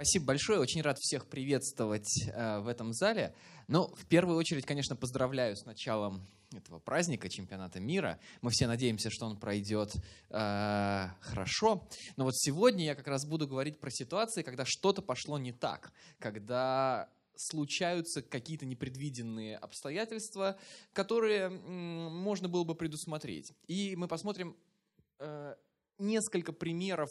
Спасибо большое, очень рад всех приветствовать э, в этом зале. Ну, в первую очередь, конечно, поздравляю с началом этого праздника, чемпионата мира. Мы все надеемся, что он пройдет э, хорошо. Но вот сегодня я как раз буду говорить про ситуации, когда что-то пошло не так, когда случаются какие-то непредвиденные обстоятельства, которые м, можно было бы предусмотреть. И мы посмотрим э, несколько примеров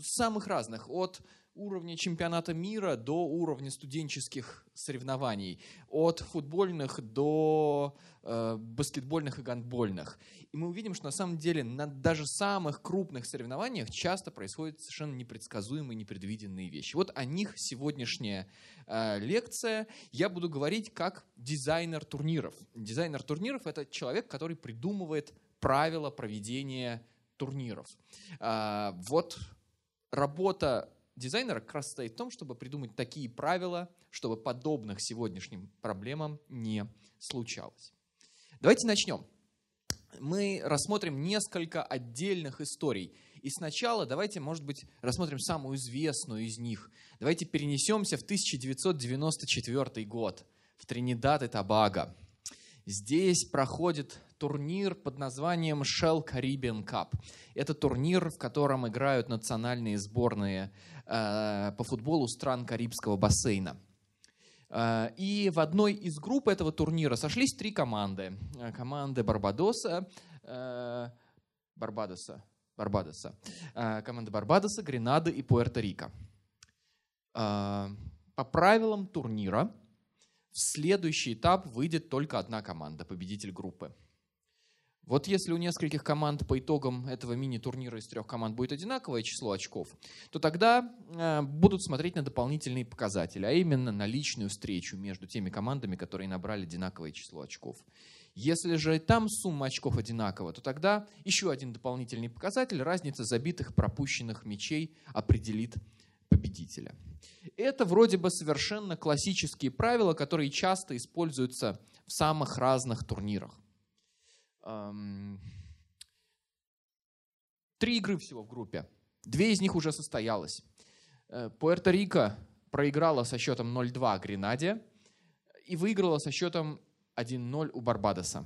самых разных, от уровня чемпионата мира до уровня студенческих соревнований, от футбольных до э, баскетбольных и гандбольных. И мы увидим, что на самом деле на даже самых крупных соревнованиях часто происходят совершенно непредсказуемые, непредвиденные вещи. Вот о них сегодняшняя э, лекция. Я буду говорить как дизайнер турниров. Дизайнер турниров – это человек, который придумывает правила проведения турниров. А, вот работа дизайнера как раз стоит в том, чтобы придумать такие правила, чтобы подобных сегодняшним проблемам не случалось. Давайте начнем. Мы рассмотрим несколько отдельных историй. И сначала давайте, может быть, рассмотрим самую известную из них. Давайте перенесемся в 1994 год в Тринидад и Тобаго. Здесь проходит турнир под названием Shell Caribbean Cup. Это турнир, в котором играют национальные сборные э, по футболу стран Карибского бассейна. Э, и в одной из групп этого турнира сошлись три команды. Э, команды Барбадоса, э, Барбадоса, Барбадоса, э, команды Барбадоса, Гренады и Пуэрто-Рико. Э, по правилам турнира – в следующий этап выйдет только одна команда, победитель группы. Вот если у нескольких команд по итогам этого мини-турнира из трех команд будет одинаковое число очков, то тогда э, будут смотреть на дополнительные показатели, а именно на личную встречу между теми командами, которые набрали одинаковое число очков. Если же там сумма очков одинакова, то тогда еще один дополнительный показатель, разница забитых пропущенных мячей определит победителя. Это вроде бы совершенно классические правила, которые часто используются в самых разных турнирах. Три игры всего в группе. Две из них уже состоялось. Э, Пуэрто-Рико проиграла со счетом 0-2 Гренаде и выиграла со счетом 1-0 у Барбадоса.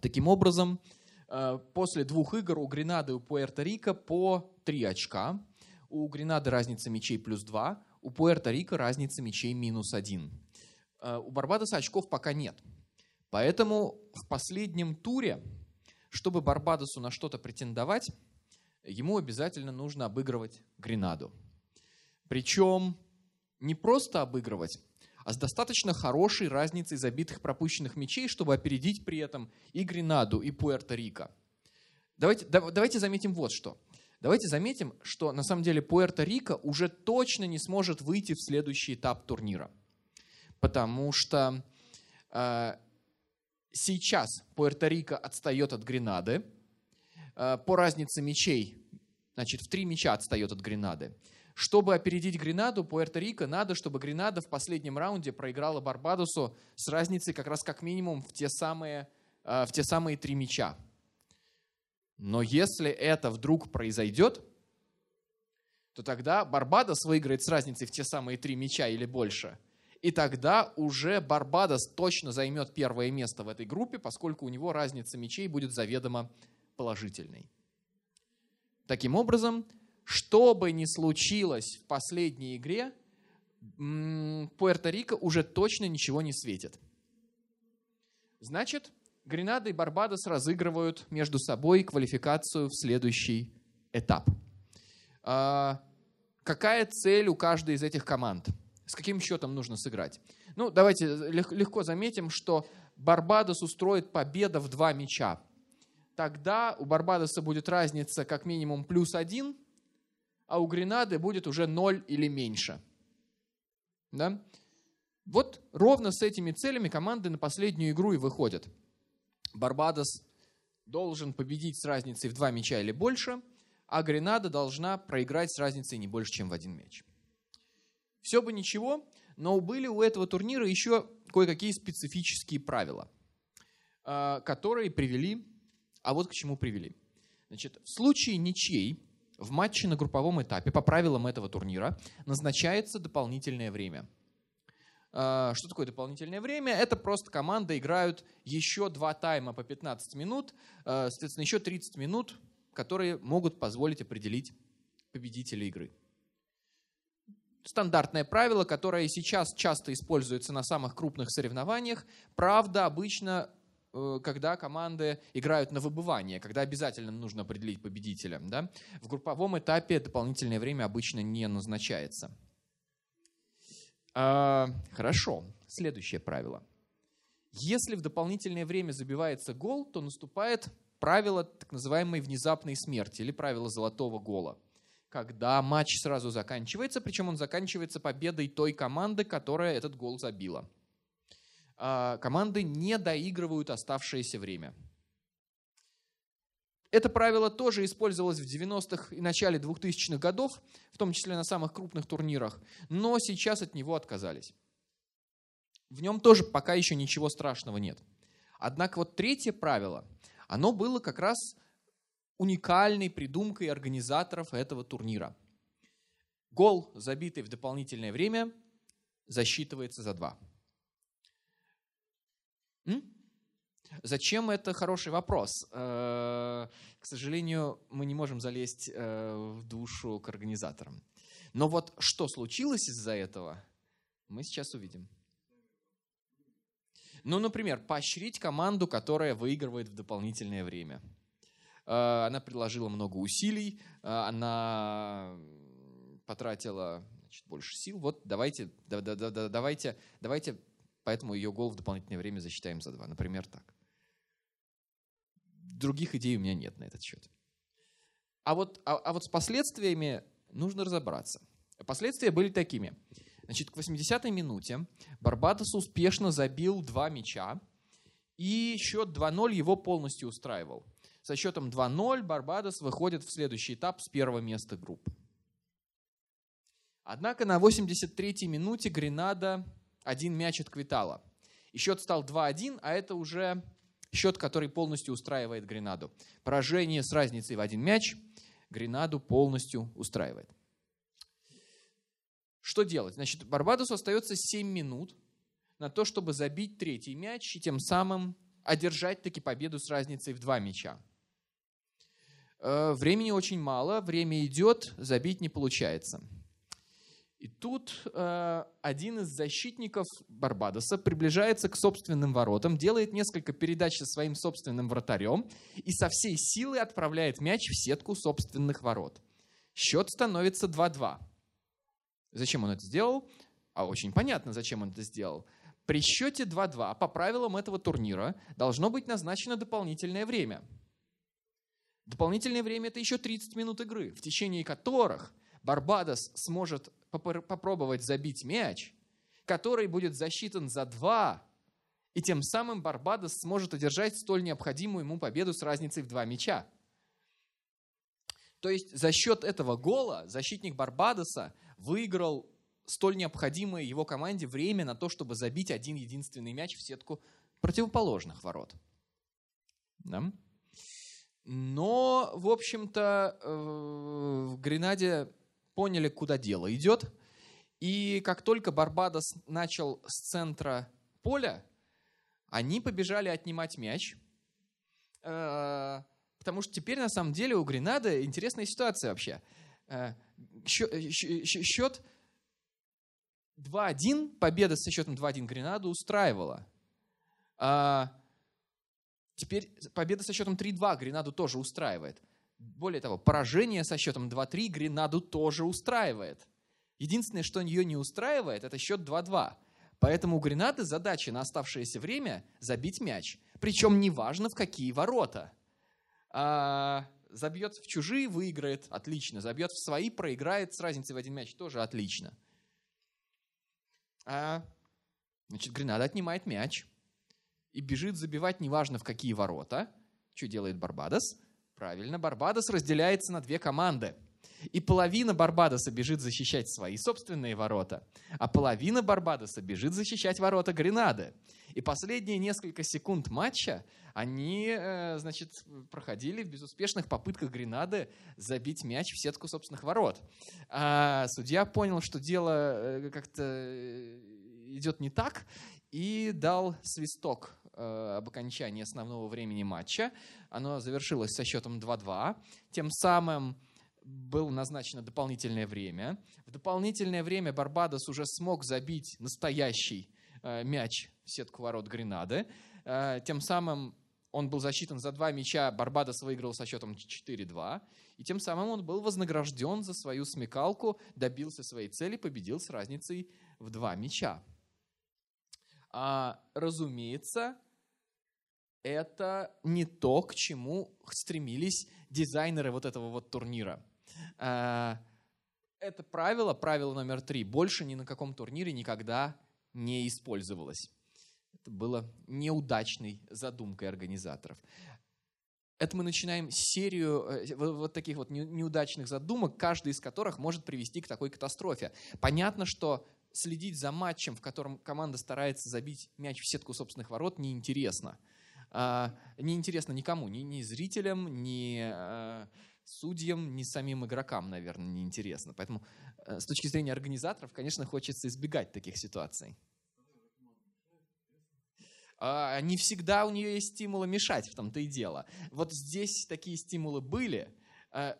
Таким образом, э, после двух игр у Гренады и у Пуэрто-Рико по 3 очка – у Гренады разница мячей плюс 2, у Пуэрто-Рико разница мячей минус 1. Э, у Барбадоса очков пока нет. Поэтому в последнем туре, чтобы Барбадосу на что-то претендовать, ему обязательно нужно обыгрывать Гренаду. Причем не просто обыгрывать, а с достаточно хорошей разницей забитых пропущенных мячей, чтобы опередить при этом и Гренаду, и Пуэрто-Рико. Давайте, давайте заметим вот что. Давайте заметим, что на самом деле Пуэрто-Рико уже точно не сможет выйти в следующий этап турнира. Потому что э, сейчас Пуэрто-Рико отстает от Гренады. Э, по разнице мячей, значит, в три мяча отстает от Гренады. Чтобы опередить Гренаду, Пуэрто-Рико надо, чтобы Гренада в последнем раунде проиграла Барбадосу с разницей как раз как минимум в те самые, э, в те самые три мяча. Но если это вдруг произойдет, то тогда Барбадос выиграет с разницей в те самые три мяча или больше. И тогда уже Барбадос точно займет первое место в этой группе, поскольку у него разница мячей будет заведомо положительной. Таким образом, что бы ни случилось в последней игре, Пуэрто-Рико уже точно ничего не светит. Значит, Гренада и Барбадос разыгрывают между собой квалификацию в следующий этап. А, какая цель у каждой из этих команд? С каким счетом нужно сыграть? Ну, давайте легко заметим, что Барбадос устроит победа в два мяча. Тогда у Барбадоса будет разница как минимум плюс один, а у Гренады будет уже ноль или меньше. Да? Вот ровно с этими целями команды на последнюю игру и выходят. Барбадос должен победить с разницей в два мяча или больше, а Гренада должна проиграть с разницей не больше, чем в один мяч. Все бы ничего, но были у этого турнира еще кое-какие специфические правила, а, которые привели, а вот к чему привели. Значит, в случае ничей в матче на групповом этапе по правилам этого турнира назначается дополнительное время. А, что такое дополнительное время? Это просто команды играют еще два тайма по 15 минут, а, соответственно, еще 30 минут, которые могут позволить определить победителя игры. Стандартное правило, которое сейчас часто используется на самых крупных соревнованиях. Правда, обычно Э, когда команды играют на выбывание, когда обязательно нужно определить победителя. Да? В групповом этапе дополнительное время обычно не назначается. А, хорошо, следующее правило. Если в дополнительное время забивается гол, то наступает правило так называемой внезапной смерти или правило золотого гола. Когда матч сразу заканчивается, причем он заканчивается победой той команды, которая этот гол забила. А, команды не доигрывают оставшееся время. Это правило тоже использовалось в 90-х и начале 2000-х годов, в том числе на самых крупных турнирах, но сейчас от него отказались. В нем тоже пока еще ничего страшного нет. Однако вот третье правило, оно было как раз уникальной придумкой организаторов этого турнира. Гол, забитый в дополнительное время, засчитывается за два. М? Зачем это хороший вопрос? Э, к сожалению, мы не можем залезть э, в душу к организаторам. Но вот что случилось из-за этого, мы сейчас увидим. Ну, например, поощрить команду, которая выигрывает в дополнительное время. Э, она приложила много усилий, она потратила значит, больше сил. Вот давайте, да, да, да, давайте, давайте Поэтому ее гол в дополнительное время засчитаем за два. Например, так. Других идей у меня нет на этот счет. А вот, а, а вот с последствиями нужно разобраться. Последствия были такими. Значит, к 80-й минуте Барбадос успешно забил два мяча, и счет 2-0 его полностью устраивал. Со счетом 2-0 Барбадос выходит в следующий этап с первого места группы. Однако на 83-й минуте Гренада один мяч от Квитала. И счет стал 2-1, а это уже счет, который полностью устраивает Гренаду. Поражение с разницей в один мяч Гренаду полностью устраивает. Что делать? Значит, Барбадосу остается 7 минут на то, чтобы забить третий мяч и тем самым одержать таки победу с разницей в два мяча. Э, времени очень мало, время идет, забить не получается. И тут э, один из защитников Барбадоса приближается к собственным воротам, делает несколько передач со своим собственным вратарем и со всей силы отправляет мяч в сетку собственных ворот. Счет становится 2-2. Зачем он это сделал? А очень понятно, зачем он это сделал. При счете 2-2 по правилам этого турнира должно быть назначено дополнительное время. Дополнительное время – это еще 30 минут игры, в течение которых Барбадос сможет попробовать забить мяч, который будет засчитан за два, и тем самым Барбадос сможет одержать столь необходимую ему победу с разницей в два мяча. То есть за счет этого гола защитник Барбадоса выиграл столь необходимое его команде время на то, чтобы забить один единственный мяч в сетку противоположных ворот. Да? Но, в общем-то, э, в Гренаде поняли, куда дело идет. И как только Барбадос начал с центра поля, они побежали отнимать мяч. Э, потому что теперь на самом деле у Гренады интересная ситуация вообще. Э, счет 2-1, победа со счетом 2-1 Гренаду устраивала. А, теперь победа со счетом 3-2 Гренаду тоже устраивает. Более того, поражение со счетом 2-3 Гренаду тоже устраивает. Единственное, что ее не устраивает, это счет 2-2. Поэтому у Гренады задача на оставшееся время забить мяч. Причем неважно в какие ворота. А, забьет в чужие, выиграет, отлично. Забьет в свои, проиграет с разницей в один мяч, тоже отлично. А, значит, Гренада отнимает мяч и бежит забивать неважно в какие ворота. Что делает Барбадос? Правильно, Барбадос разделяется на две команды. И половина Барбадоса бежит защищать свои собственные ворота, а половина Барбадоса бежит защищать ворота Гренады. И последние несколько секунд матча они, э, значит, проходили в безуспешных попытках Гренады забить мяч в сетку собственных ворот. А судья понял, что дело э, как-то э, идет не так, и дал свисток об окончании основного времени матча. Оно завершилось со счетом 2-2. Тем самым было назначено дополнительное время. В дополнительное время Барбадос уже смог забить настоящий э, мяч в сетку ворот Гренады. Э, тем самым он был засчитан за два мяча, Барбадос выиграл со счетом 4-2. И тем самым он был вознагражден за свою смекалку, добился своей цели, победил с разницей в два мяча. А, разумеется, это не то, к чему стремились дизайнеры вот этого вот турнира. Э, это правило, правило номер три, больше ни на каком турнире никогда не использовалось. Это было неудачной задумкой организаторов. Это мы начинаем серию э, вот таких вот неудачных задумок, каждый из которых может привести к такой катастрофе. Понятно, что следить за матчем, в котором команда старается забить мяч в сетку собственных ворот, неинтересно. А, неинтересно никому, ни, ни зрителям, ни э, судьям, ни самим игрокам, наверное, не интересно. Поэтому э, с точки зрения организаторов, конечно, хочется избегать таких ситуаций. А, не всегда у нее есть стимулы мешать, в том-то и дело. Вот здесь такие стимулы были,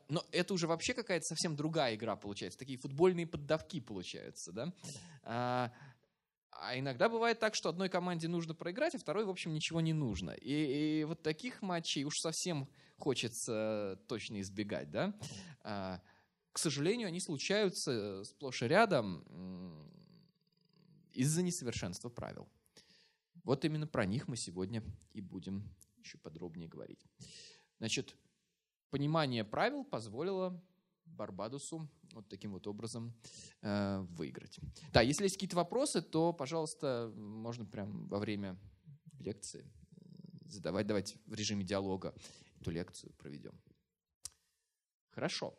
но это уже вообще какая-то совсем другая игра получается. Такие футбольные поддавки получаются. Да? А, иногда бывает так, что одной команде нужно проиграть, а второй, в общем, ничего не нужно. И, и вот таких матчей уж совсем хочется точно избегать. Да? А, к сожалению, они случаются сплошь и рядом из-за несовершенства правил. Вот именно про них мы сегодня и будем еще подробнее говорить. Значит, понимание правил позволило Барбадосу вот таким вот образом э, выиграть. Да, если есть какие-то вопросы, то, пожалуйста, можно прям во время лекции задавать, давайте в режиме диалога эту лекцию проведем. Хорошо.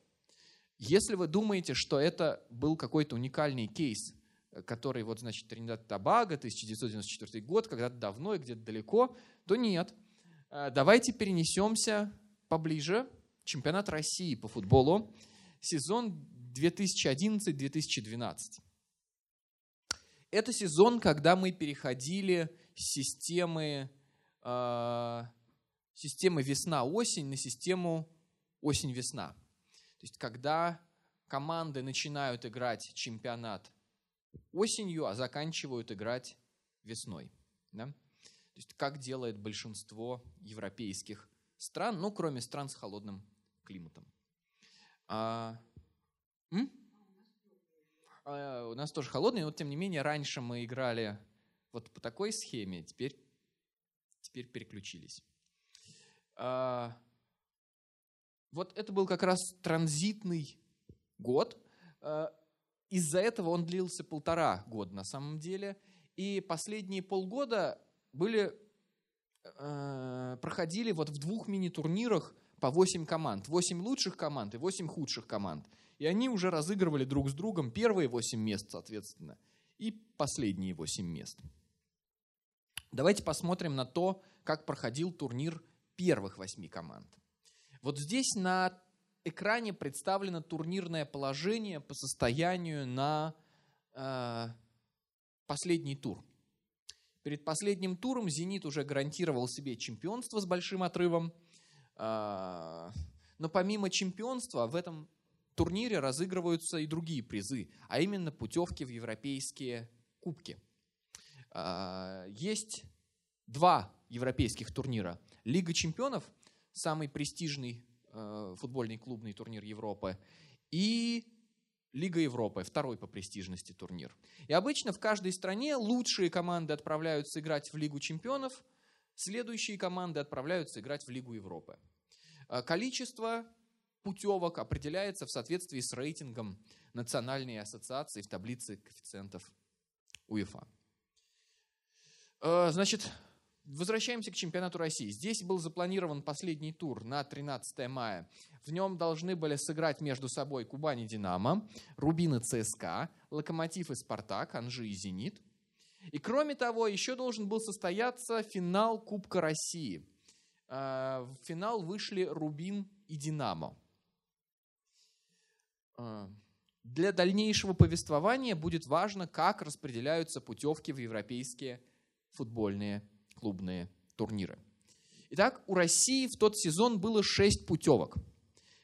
Если вы думаете, что это был какой-то уникальный кейс, который, вот, значит, Тринидад Табага, 1994 год, когда-то давно и где-то далеко, то нет. Э, давайте перенесемся поближе. Чемпионат России по футболу сезон 2011-2012. Это сезон, когда мы переходили с системы, э, системы весна-осень на систему осень-весна. То есть когда команды начинают играть чемпионат осенью, а заканчивают играть весной. Да? То есть как делает большинство европейских стран, ну, кроме стран с холодным климатом. А, м? а, у нас тоже холодный, но тем не менее раньше мы играли вот по такой схеме, теперь, теперь переключились. А, вот это был как раз транзитный год. А, из-за этого он длился полтора года на самом деле. И последние полгода были, э, проходили вот в двух мини-турнирах по 8 команд. 8 лучших команд и 8 худших команд. И они уже разыгрывали друг с другом первые 8 мест, соответственно, и последние 8 мест. Давайте посмотрим на то, как проходил турнир первых 8 команд. Вот здесь на экране представлено турнирное положение по состоянию на э, последний тур. Перед последним туром «Зенит» уже гарантировал себе чемпионство с большим отрывом – но помимо чемпионства в этом турнире разыгрываются и другие призы, а именно путевки в европейские кубки. А, есть два европейских турнира. Лига чемпионов, самый престижный э, футбольный клубный турнир Европы, и Лига Европы, второй по престижности турнир. И обычно в каждой стране лучшие команды отправляются играть в Лигу чемпионов – Следующие команды отправляются играть в Лигу Европы. А количество путевок определяется в соответствии с рейтингом Национальной ассоциации в таблице коэффициентов УЕФА. А, значит, Возвращаемся к чемпионату России. Здесь был запланирован последний тур на 13 мая. В нем должны были сыграть между собой Кубань и Динамо, Рубин и ЦСКА, Локомотив и Спартак, Анжи и Зенит. И кроме того, еще должен был состояться финал Кубка России. Э, в финал вышли Рубин и Динамо. Э, для дальнейшего повествования будет важно, как распределяются путевки в европейские футбольные клубные турниры. Итак, у России в тот сезон было шесть путевок.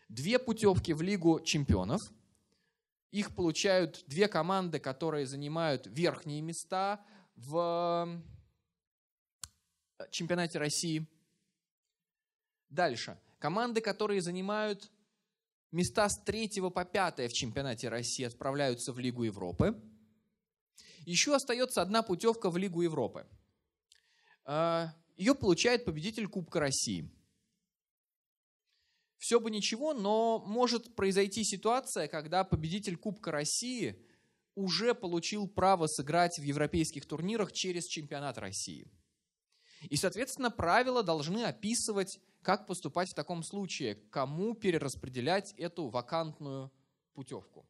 Две путевки в Лигу чемпионов. Их получают две команды, которые занимают верхние места в э, чемпионате России. Дальше. Команды, которые занимают места с третьего по пятое в чемпионате России, отправляются в Лигу Европы. Еще остается одна путевка в Лигу Европы – а, ее получает победитель Кубка России. Все бы ничего, но может произойти ситуация, когда победитель Кубка России уже получил право сыграть в европейских турнирах через чемпионат России. И, соответственно, правила должны описывать, как поступать в таком случае, кому перераспределять эту вакантную путевку.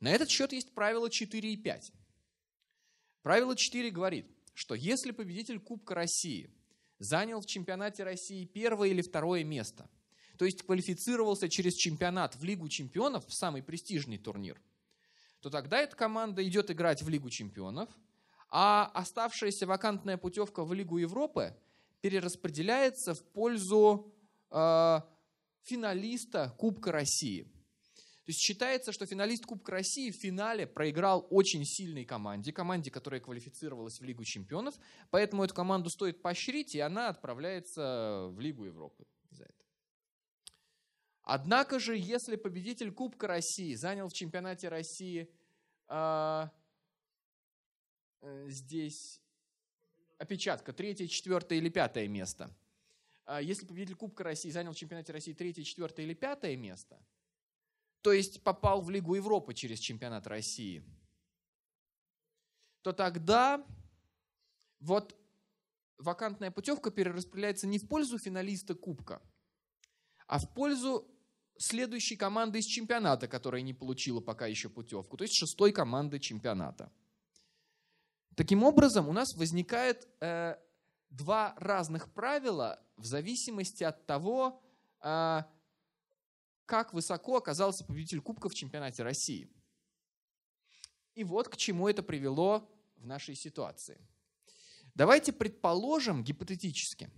На этот счет есть правило 4 и 5. Правило 4 говорит, что если победитель Кубка России занял в чемпионате России первое или второе место, то есть квалифицировался через чемпионат в Лигу чемпионов, в самый престижный турнир, то тогда эта команда идет играть в Лигу чемпионов, а оставшаяся вакантная путевка в Лигу Европы перераспределяется в пользу э, финалиста Кубка России. То есть считается, что финалист Кубка России в финале проиграл очень сильной команде, команде, которая квалифицировалась в Лигу чемпионов, поэтому эту команду стоит поощрить, и она отправляется в Лигу Европы. Однако же, если победитель Кубка России занял в чемпионате России э, здесь опечатка, третье, четвертое или пятое место. А если победитель Кубка России занял в чемпионате России третье, четвертое или пятое место – то есть попал в Лигу Европы через чемпионат России, то тогда вот вакантная путевка перераспределяется не в пользу финалиста Кубка, а в пользу следующей команды из чемпионата, которая не получила пока еще путевку, то есть шестой команды чемпионата. Таким образом, у нас возникает э, два разных правила в зависимости от того, э, как высоко оказался победитель Кубка в чемпионате России. И вот к чему это привело в нашей ситуации. Давайте предположим гипотетически,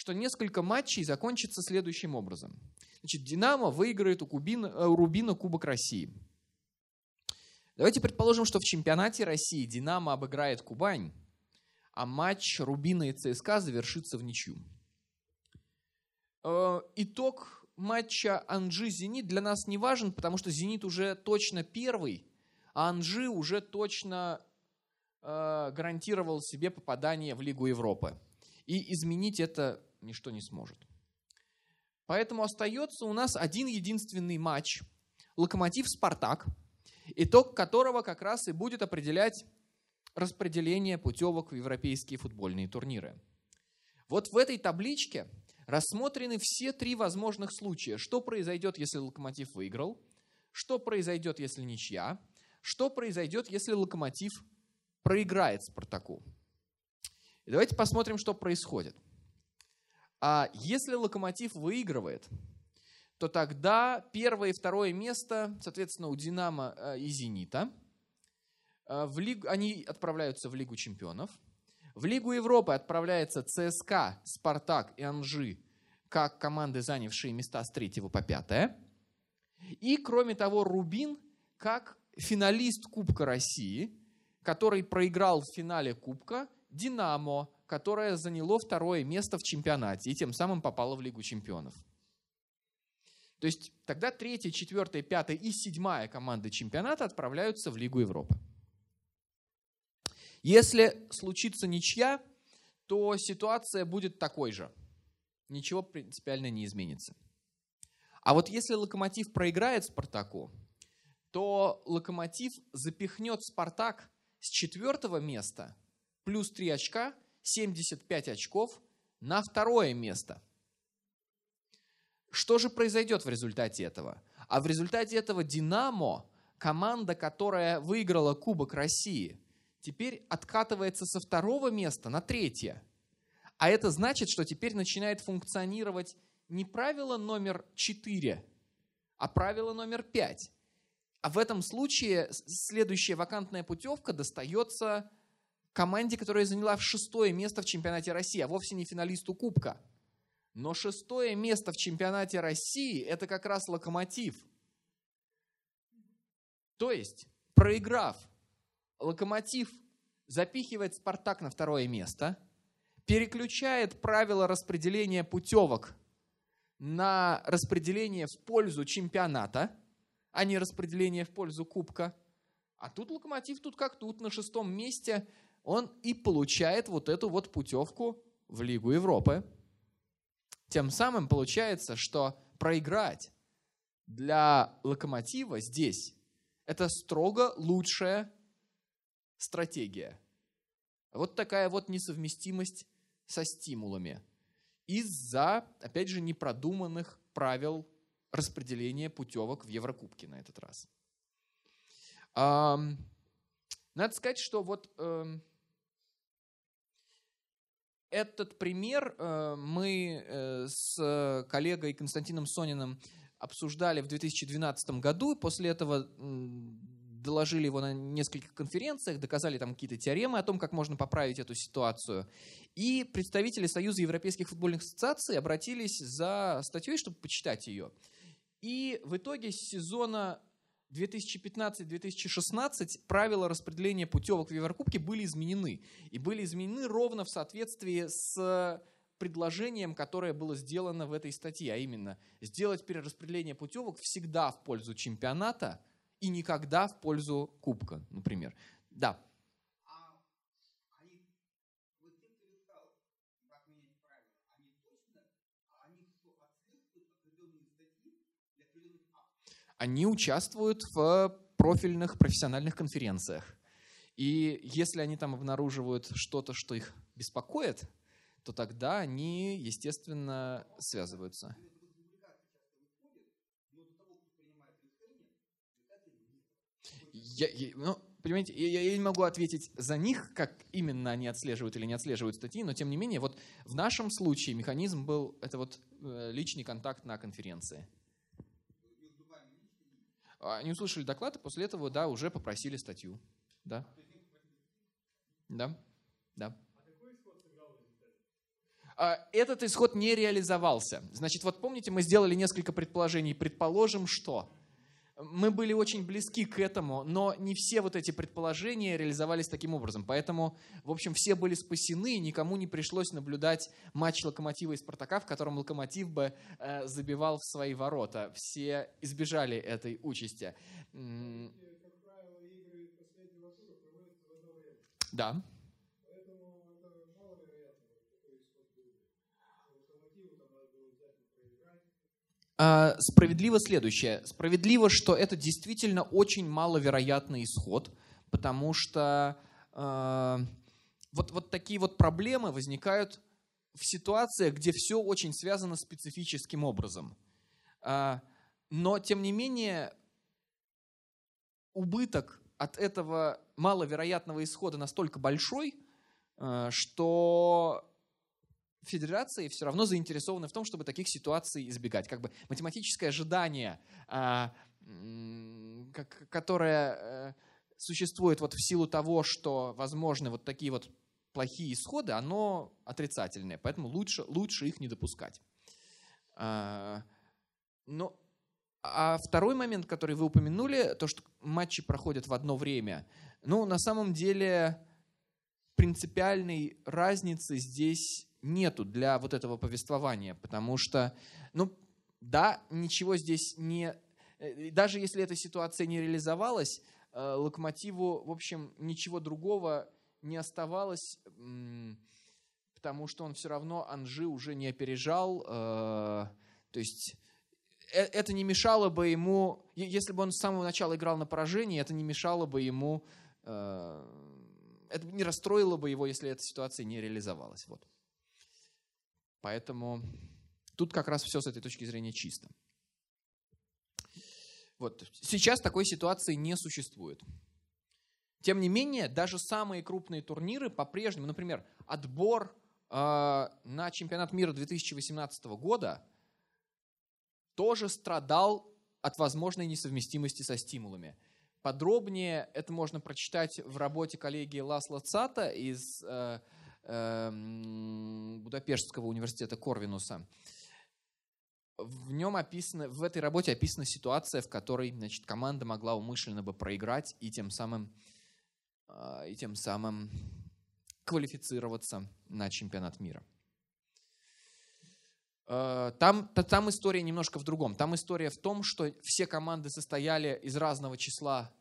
что несколько матчей закончится следующим образом. Значит, Динамо выиграет у, Кубина, э, у Рубина Кубок России. Давайте предположим, что в чемпионате России Динамо обыграет Кубань, а матч Рубина и ЦСКА завершится в ничью. Э, итог матча Анжи-Зенит для нас не важен, потому что Зенит уже точно первый, а Анжи уже точно э, гарантировал себе попадание в Лигу Европы. И изменить это ничто не сможет. Поэтому остается у нас один единственный матч. Локомотив-Спартак, итог которого как раз и будет определять распределение путевок в европейские футбольные турниры. Вот в этой табличке рассмотрены все три возможных случая. Что произойдет, если Локомотив выиграл? Что произойдет, если ничья? Что произойдет, если Локомотив проиграет Спартаку? И давайте посмотрим, что происходит. А если Локомотив выигрывает, то тогда первое и второе место, соответственно, у Динамо э, и Зенита, э, в лиг... они отправляются в Лигу чемпионов – в Лигу Европы отправляется ЦСКА, Спартак и Анжи, как команды, занявшие места с 3 по 5. И, кроме того, Рубин, как финалист Кубка России, который проиграл в финале Кубка Динамо, которое заняло второе место в чемпионате и тем самым попало в Лигу чемпионов. То есть тогда третья, четвертая, пятая и седьмая команды чемпионата отправляются в Лигу Европы. Если случится ничья, то ситуация будет такой же. Ничего принципиально не изменится. А вот если Локомотив проиграет Спартаку, то Локомотив запихнет Спартак с четвертого места плюс три очка 75 очков на второе место. Что же произойдет в результате этого? А в результате этого «Динамо», команда, которая выиграла Кубок России, теперь откатывается со второго места на третье. А это значит, что теперь начинает функционировать не правило номер 4, а правило номер 5. А в этом случае следующая вакантная путевка достается команде, которая заняла шестое место в чемпионате России, а вовсе не финалисту Кубка. Но шестое место в чемпионате России – это как раз локомотив. То есть, проиграв, локомотив запихивает «Спартак» на второе место, переключает правила распределения путевок на распределение в пользу чемпионата, а не распределение в пользу кубка. А тут локомотив, тут как тут, на шестом месте, он и получает вот эту вот путевку в Лигу Европы. Тем самым получается, что проиграть для локомотива здесь – это строго лучшая стратегия. Вот такая вот несовместимость со стимулами из-за, опять же, непродуманных правил распределения путевок в Еврокубке на этот раз. Надо сказать, что вот эм, этот пример э, мы э, с коллегой Константином Сониным обсуждали в 2012 году. После этого доложили его на нескольких конференциях, доказали там какие-то теоремы о том, как можно поправить эту ситуацию. И представители Союза Европейских футбольных ассоциаций обратились за статьей, чтобы почитать ее. И в итоге сезона 2015-2016 правила распределения путевок в Еврокубке были изменены. И были изменены ровно в соответствии с предложением, которое было сделано в этой статье, а именно сделать перераспределение путевок всегда в пользу чемпионата – и никогда в пользу кубка, например. Да. Они участвуют в профильных профессиональных конференциях. И если они там обнаруживают что-то, что их беспокоит, то тогда они, естественно, связываются. я, я, ну, понимаете, я, я не могу ответить за них, как именно они отслеживают или не отслеживают статьи, но тем не менее, вот в нашем случае механизм был, это вот э, личный контакт на конференции. Они услышали доклад, и после этого, да, уже попросили статью. Да. Да. Да. А этот исход не реализовался. Значит, вот помните, мы сделали несколько предположений. Предположим, что мы были очень близки к этому, но не все вот эти предположения реализовались таким образом. Поэтому, в общем, все были спасены, и никому не пришлось наблюдать матч Локомотива и Спартака, в котором Локомотив бы э, забивал в свои ворота. Все избежали этой участи. Да. Справедливо следующее. Справедливо, что это действительно очень маловероятный исход, потому что э, вот, вот такие вот проблемы возникают в ситуациях, где все очень связано специфическим образом. Э, но, тем не менее, убыток от этого маловероятного исхода настолько большой, э, что федерации все равно заинтересованы в том, чтобы таких ситуаций избегать. Как бы математическое ожидание, а, которое э, существует вот в силу того, что возможны вот такие вот плохие исходы, оно отрицательное, поэтому лучше, лучше их не допускать. А, но а второй момент, который вы упомянули, то, что матчи проходят в одно время, ну, на самом деле принципиальной разницы здесь нету для вот этого повествования, потому что, ну, да, ничего здесь не... Э, даже если эта ситуация не реализовалась, э, Локомотиву, в общем, ничего другого не оставалось, потому что он все равно Анжи уже не опережал. Э, то есть это не мешало бы ему, если бы он с самого начала играл на поражение, это не мешало бы ему это не расстроило бы его, если эта ситуация не реализовалась. Вот. Поэтому тут как раз все с этой точки зрения чисто. Вот. Сейчас такой ситуации не существует. Тем не менее, даже самые крупные турниры по-прежнему, например, отбор э, на чемпионат мира 2018 года тоже страдал от возможной несовместимости со стимулами. Подробнее это можно прочитать в работе коллеги Ласла Цата из э, Будапештского университета Корвинуса в нем описано, в этой работе описана ситуация, в которой значит, команда могла умышленно бы проиграть и тем самым, а, и тем самым квалифицироваться на чемпионат мира. А, там, там история немножко в другом. Там история в том, что все команды состояли из разного числа,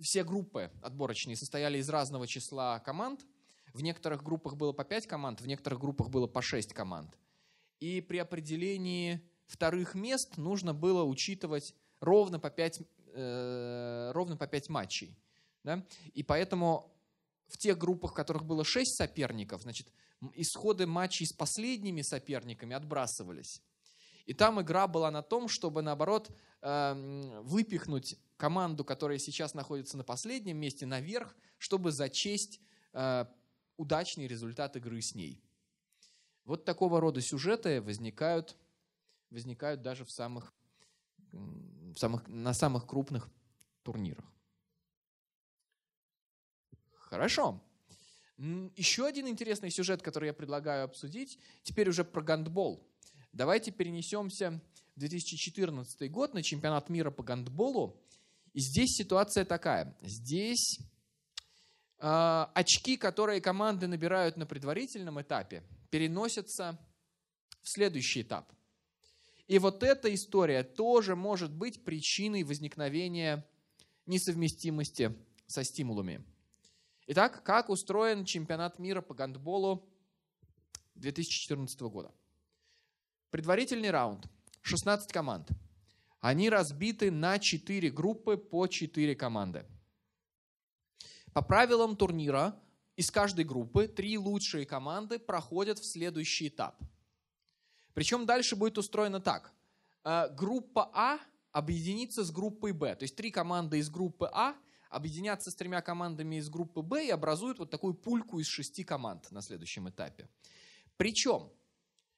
все группы отборочные состояли из разного числа команд. В некоторых группах было по 5 команд, в некоторых группах было по 6 команд. И при определении вторых мест нужно было учитывать ровно по 5, э, ровно по 5 матчей. Да? И поэтому в тех группах, в которых было 6 соперников, значит, исходы матчей с последними соперниками отбрасывались. И там игра была на том, чтобы, наоборот, э, выпихнуть команду, которая сейчас находится на последнем месте, наверх, чтобы зачесть э, удачный результат игры с ней. Вот такого рода сюжеты возникают возникают даже в самых, в самых, на самых крупных турнирах. Хорошо. Еще один интересный сюжет, который я предлагаю обсудить, теперь уже про гандбол. Давайте перенесемся в 2014 год на чемпионат мира по гандболу. И здесь ситуация такая. Здесь очки, которые команды набирают на предварительном этапе, переносятся в следующий этап. И вот эта история тоже может быть причиной возникновения несовместимости со стимулами. Итак, как устроен чемпионат мира по гандболу 2014 года? Предварительный раунд. 16 команд. Они разбиты на 4 группы по 4 команды. По правилам турнира из каждой группы три лучшие команды проходят в следующий этап – причем дальше будет устроено так. Э, группа А объединится с группой Б. То есть три команды из группы А объединятся с тремя командами из группы Б и образуют вот такую пульку из шести команд на следующем этапе. Причем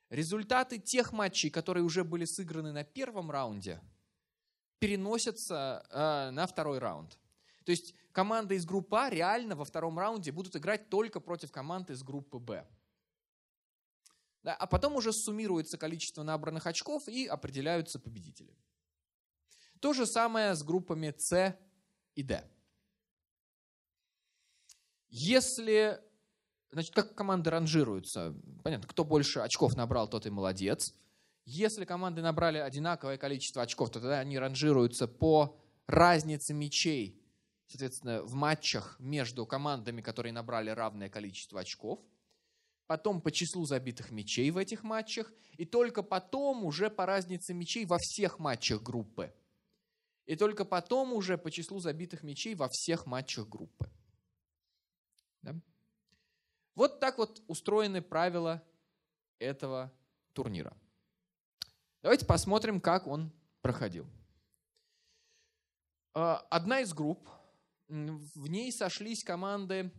результаты тех матчей, которые уже были сыграны на первом раунде, переносятся э, на второй раунд. То есть команды из группы А реально во втором раунде будут играть только против команд из группы Б. Да, а потом уже суммируется количество набранных очков и определяются победители. То же самое с группами С и Д. Если, значит, как команды ранжируются? Понятно, кто больше очков набрал, тот и молодец. Если команды набрали одинаковое количество очков, то тогда они ранжируются по разнице мячей, соответственно, в матчах между командами, которые набрали равное количество очков потом по числу забитых мячей в этих матчах, и только потом уже по разнице мячей во всех матчах группы. И только потом уже по числу забитых мячей во всех матчах группы. Да? Вот так вот устроены правила этого турнира. Давайте посмотрим, как он проходил. А, одна из групп, в ней сошлись команды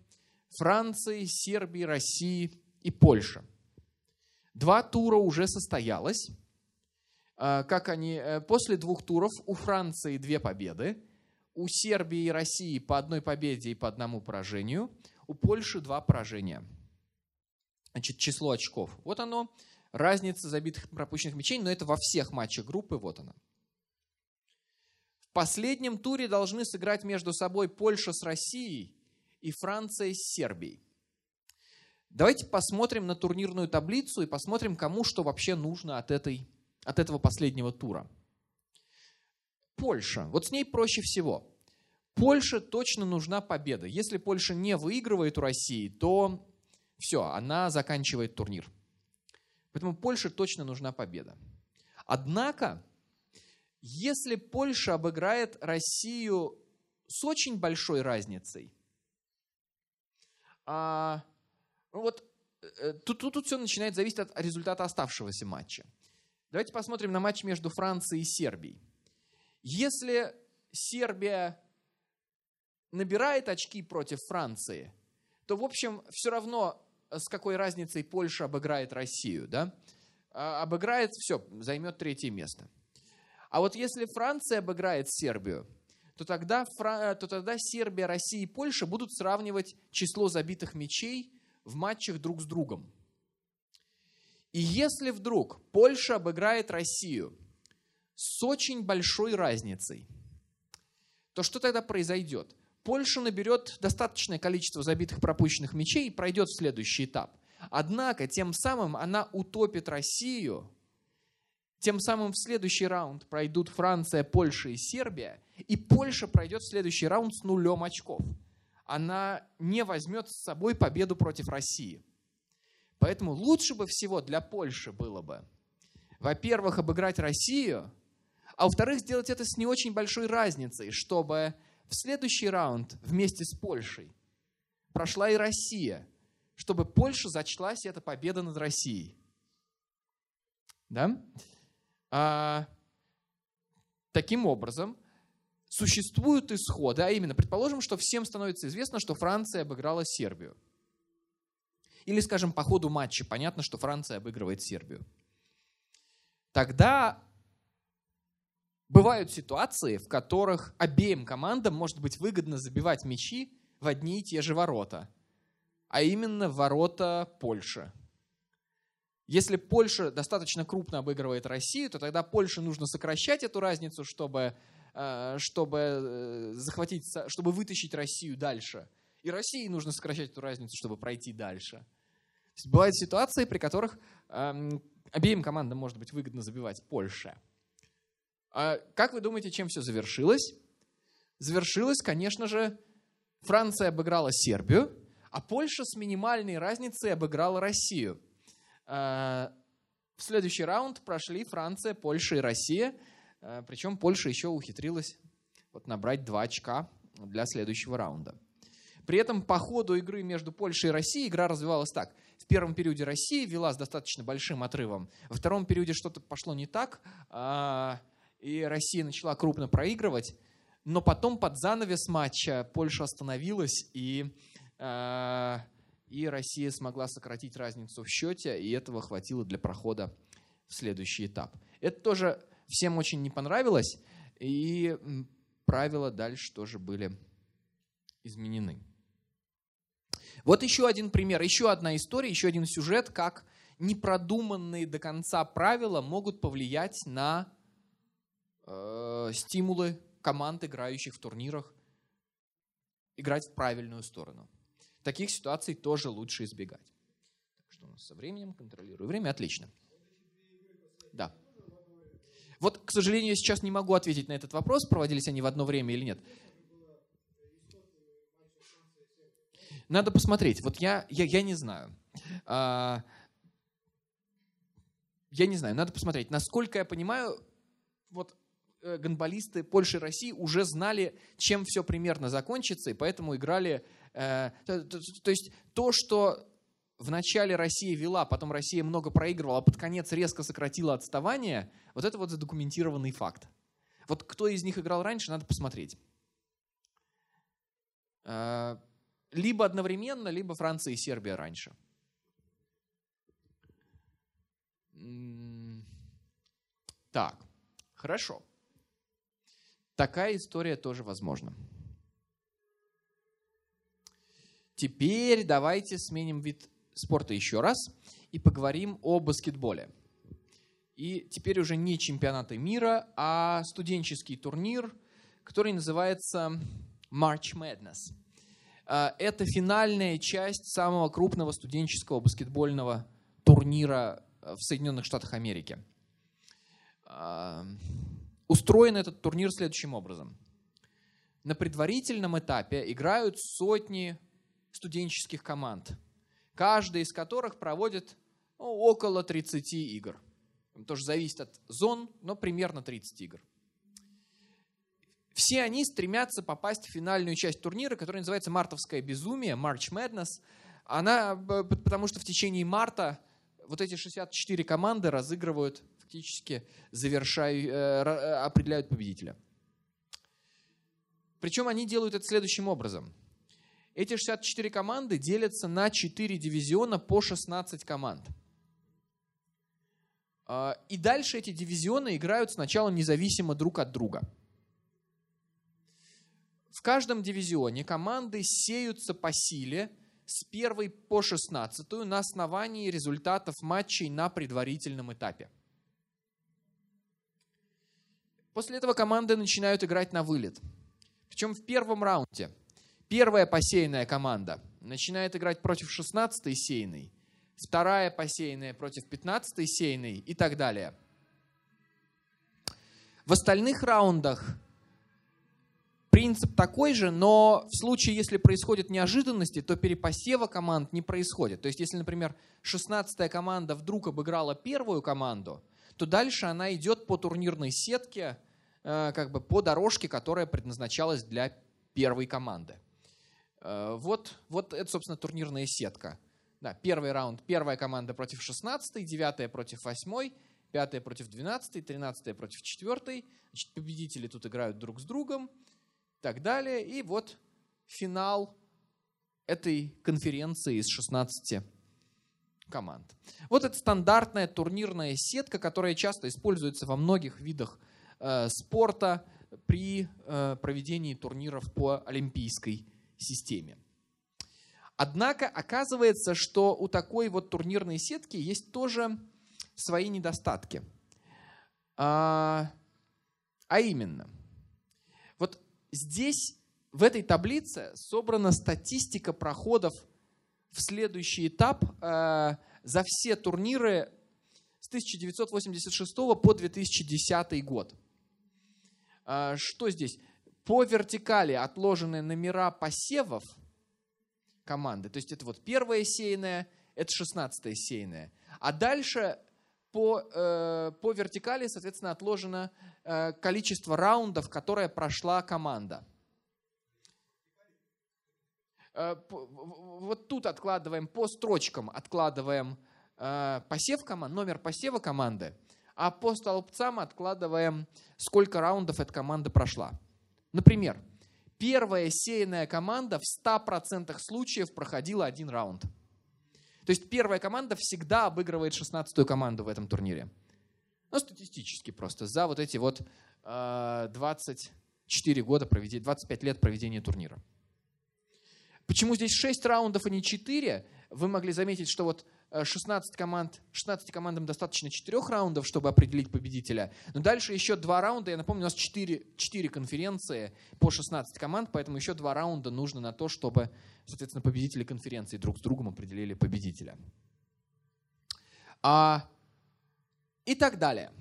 Франции, Сербии, России, и Польша. Два тура уже состоялось. А, как они, э, после двух туров у Франции две победы, у Сербии и России по одной победе и по одному поражению, у Польши два поражения. Значит, число очков. Вот оно, разница забитых пропущенных мячей, но это во всех матчах группы, вот она. Последнем туре должны сыграть между собой Польша с Россией и Франция с Сербией. Давайте посмотрим на турнирную таблицу и посмотрим, кому что вообще нужно от, этой, от этого последнего тура. Польша. Вот с ней проще всего. Польше точно нужна победа. Если Польша не выигрывает у России, то все, она заканчивает турнир. Поэтому Польше точно нужна победа. Однако, если Польша обыграет Россию с очень большой разницей, А, ну вот э, тут, тут, тут все начинает зависеть от результата оставшегося матча. Давайте посмотрим на матч между Францией и Сербией. Если Сербия набирает очки против Франции, то, в общем, все равно с какой разницей Польша обыграет Россию, да? А, обыграет, все, займет третье место. А вот если Франция обыграет Сербию, то тогда, то тогда Сербия, Россия и Польша будут сравнивать число забитых мячей в матчах друг с другом. И если вдруг Польша обыграет Россию с очень большой разницей, то что тогда произойдет? Польша наберет достаточное количество забитых пропущенных мячей и пройдет в следующий этап. Однако тем самым она утопит Россию, тем самым в следующий раунд пройдут Франция, Польша и Сербия, и Польша пройдет в следующий раунд с нулем очков. Она не возьмет с собой победу против России. Поэтому лучше бы всего для Польши было бы, во-первых, обыграть Россию, а во-вторых, сделать это с не очень большой разницей, чтобы в следующий раунд вместе с Польшей прошла и Россия, чтобы Польша зачлась эта победа над Россией. Да? А, таким образом, существуют исходы, а именно, предположим, что всем становится известно, что Франция обыграла Сербию. Или, скажем, по ходу матча понятно, что Франция обыгрывает Сербию. Тогда Бывают ситуации, в которых обеим командам может быть выгодно забивать мячи в одни и те же ворота, а именно ворота Польши. Если Польша достаточно крупно обыгрывает Россию, то тогда Польше нужно сокращать эту разницу, чтобы, э, чтобы э, захватить, чтобы вытащить Россию дальше. И России нужно сокращать эту разницу, чтобы пройти дальше. бывают ситуации, при которых эм, обеим командам может быть выгодно забивать Польше. А как вы думаете, чем все завершилось? Завершилось, конечно же, Франция обыграла Сербию, а Польша с минимальной разницей обыграла Россию. А, в следующий раунд прошли Франция, Польша и Россия. А, Причем Польша еще ухитрилась вот набрать два очка для следующего раунда. При этом по ходу игры между Польшей и Россией игра развивалась так. В первом периоде Россия вела с достаточно большим отрывом. Во втором периоде что-то пошло не так и Россия начала крупно проигрывать, но потом под занавес матча Польша остановилась, и, э, и Россия смогла сократить разницу в счете, и этого хватило для прохода в следующий этап. Это тоже всем очень не понравилось, и правила дальше тоже были изменены. Вот еще один пример, еще одна история, еще один сюжет, как непродуманные до конца правила могут повлиять на э, стимулы команд, играющих в турнирах, играть в правильную сторону. Таких ситуаций тоже лучше избегать. Так что у нас со временем контролирую время. Отлично. Да. Вот, к сожалению, я сейчас не могу ответить на этот вопрос, проводились они в одно время или нет. Надо посмотреть. Вот я, я, я не знаю. А, я не знаю, надо посмотреть. Насколько я понимаю, вот Э, гонболисты Польши и России уже знали, чем все примерно закончится, и поэтому играли... Э, то, то, то есть то, что в начале Россия вела, потом Россия много проигрывала, а под конец резко сократила отставание, вот это вот задокументированный факт. Вот кто из них играл раньше, надо посмотреть. Э, либо одновременно, либо Франция и Сербия раньше. Так, хорошо. Такая история тоже возможна. Теперь давайте сменим вид спорта еще раз и поговорим о баскетболе. И теперь уже не чемпионаты мира, а студенческий турнир, который называется March Madness. А, это финальная часть самого крупного студенческого баскетбольного турнира в Соединенных Штатах Америки. А, Устроен этот турнир следующим образом. На предварительном этапе играют сотни студенческих команд, каждая из которых проводит ну, около 30 игр. Тоже зависит от зон, но примерно 30 игр. все они стремятся попасть в финальную часть турнира, которая называется «Мартовское безумие», March Madness. Она, потому что в течение марта вот эти 64 команды разыгрывают, фактически завершают, э, определяют победителя. Причем они делают это следующим образом. Эти 64 команды делятся на 4 дивизиона по 16 команд. А, и дальше эти дивизионы играют сначала независимо друг от друга – в каждом дивизионе команды сеются по силе с первой по шестнадцатую на основании результатов матчей на предварительном этапе. После этого команды начинают играть на вылет. Причем в первом раунде первая посеянная команда начинает играть против 16-й сейной, вторая посеянная против 15-й сейной и так далее. В остальных раундах Принцип такой же, но в случае, если происходят неожиданности, то перепосева команд не происходит. То есть, если, например, 16-я команда вдруг обыграла первую команду, то дальше она идет по турнирной сетке, э, как бы по дорожке, которая предназначалась для первой команды. Э, вот, вот это, собственно, турнирная сетка. Да, первый раунд, первая команда против 16, девятая против 8, пятая против 12, 13 против 4. Значит, победители тут играют друг с другом и так далее. И вот финал этой конференции из 16 команд. Вот это стандартная турнирная сетка, которая часто используется во многих видах э, спорта при э, проведении турниров по олимпийской системе. Однако оказывается, что у такой вот турнирной сетки есть тоже свои недостатки. А, а именно – Здесь, в этой таблице, собрана статистика проходов в следующий этап э, за все турниры с 1986 по 2010 год. Э, что здесь? По вертикали отложены номера посевов команды. То есть это вот первая сейная, это 16 сейная. А дальше по, э, по вертикали, соответственно, отложено э, количество раундов, которое прошла команда. Э, вот тут откладываем, по строчкам откладываем э, посев команд, номер посева команды, а по столбцам откладываем, сколько раундов эта команда прошла. Например, первая сеянная команда в 100% случаев проходила один раунд – то есть первая команда всегда обыгрывает 16-ю команду в этом турнире. Ну, статистически просто. За вот эти вот э, 24 года проведения, 25 лет проведения турнира. Почему здесь 6 раундов, а не 4? Вы могли заметить, что вот 16 команд, 16 командам достаточно 4 раундов, чтобы определить победителя. Но дальше еще 2 раунда. Я напомню, у нас 4, 4 конференции по 16 команд, поэтому еще 2 раунда нужно на то, чтобы, соответственно, победители конференции друг с другом определили победителя. А, и так далее.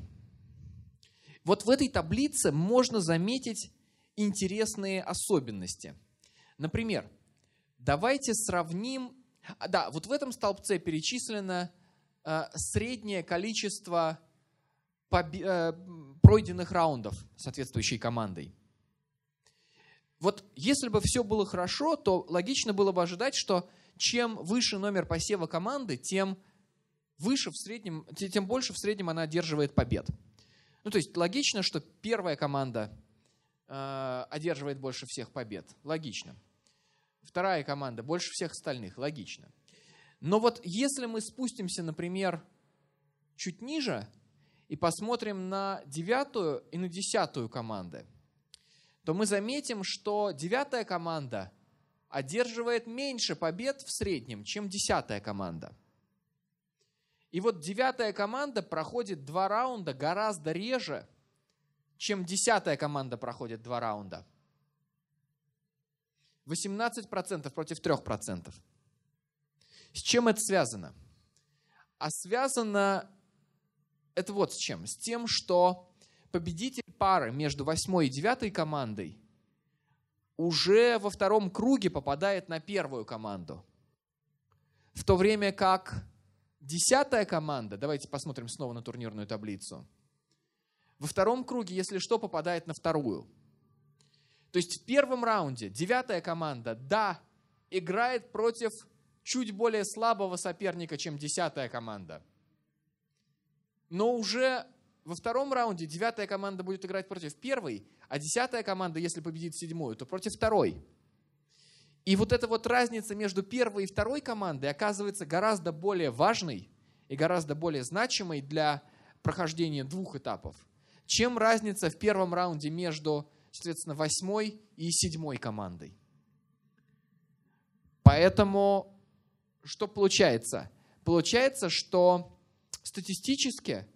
Вот в этой таблице можно заметить интересные особенности. Например, давайте сравним да, вот в этом столбце перечислено э, среднее количество э, пройденных раундов соответствующей командой. Вот если бы все было хорошо, то логично было бы ожидать, что чем выше номер посева команды, тем выше в среднем, тем больше в среднем она одерживает побед. Ну, то есть логично, что первая команда э, одерживает больше всех побед. Логично. Вторая команда больше всех остальных, логично. Но вот если мы спустимся, например, чуть ниже и посмотрим на девятую и на десятую команды, то мы заметим, что девятая команда одерживает меньше побед в среднем, чем десятая команда. И вот девятая команда проходит два раунда гораздо реже, чем десятая команда проходит два раунда. 18% против 3%. С чем это связано? А связано это вот с чем. С тем, что победитель пары между 8 и 9 командой уже во втором круге попадает на первую команду. В то время как десятая команда, давайте посмотрим снова на турнирную таблицу, во втором круге, если что, попадает на вторую. То есть в первом раунде девятая команда, да, играет против чуть более слабого соперника, чем десятая команда. Но уже во втором раунде девятая команда будет играть против первой, а десятая команда, если победит седьмую, то против второй. И вот эта вот разница между первой и второй командой оказывается гораздо более важной и гораздо более значимой для прохождения двух этапов, чем разница в первом раунде между, соответственно, восьмой и седьмой командой. Поэтому что получается? Получается, что статистически